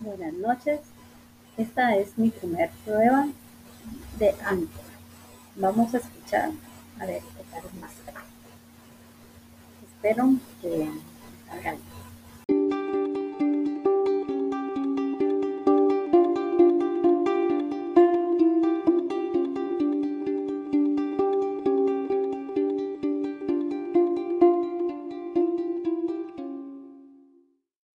Buenas noches. Esta es mi primer prueba de Anchor. Vamos a escuchar a ver qué tal más. Espero que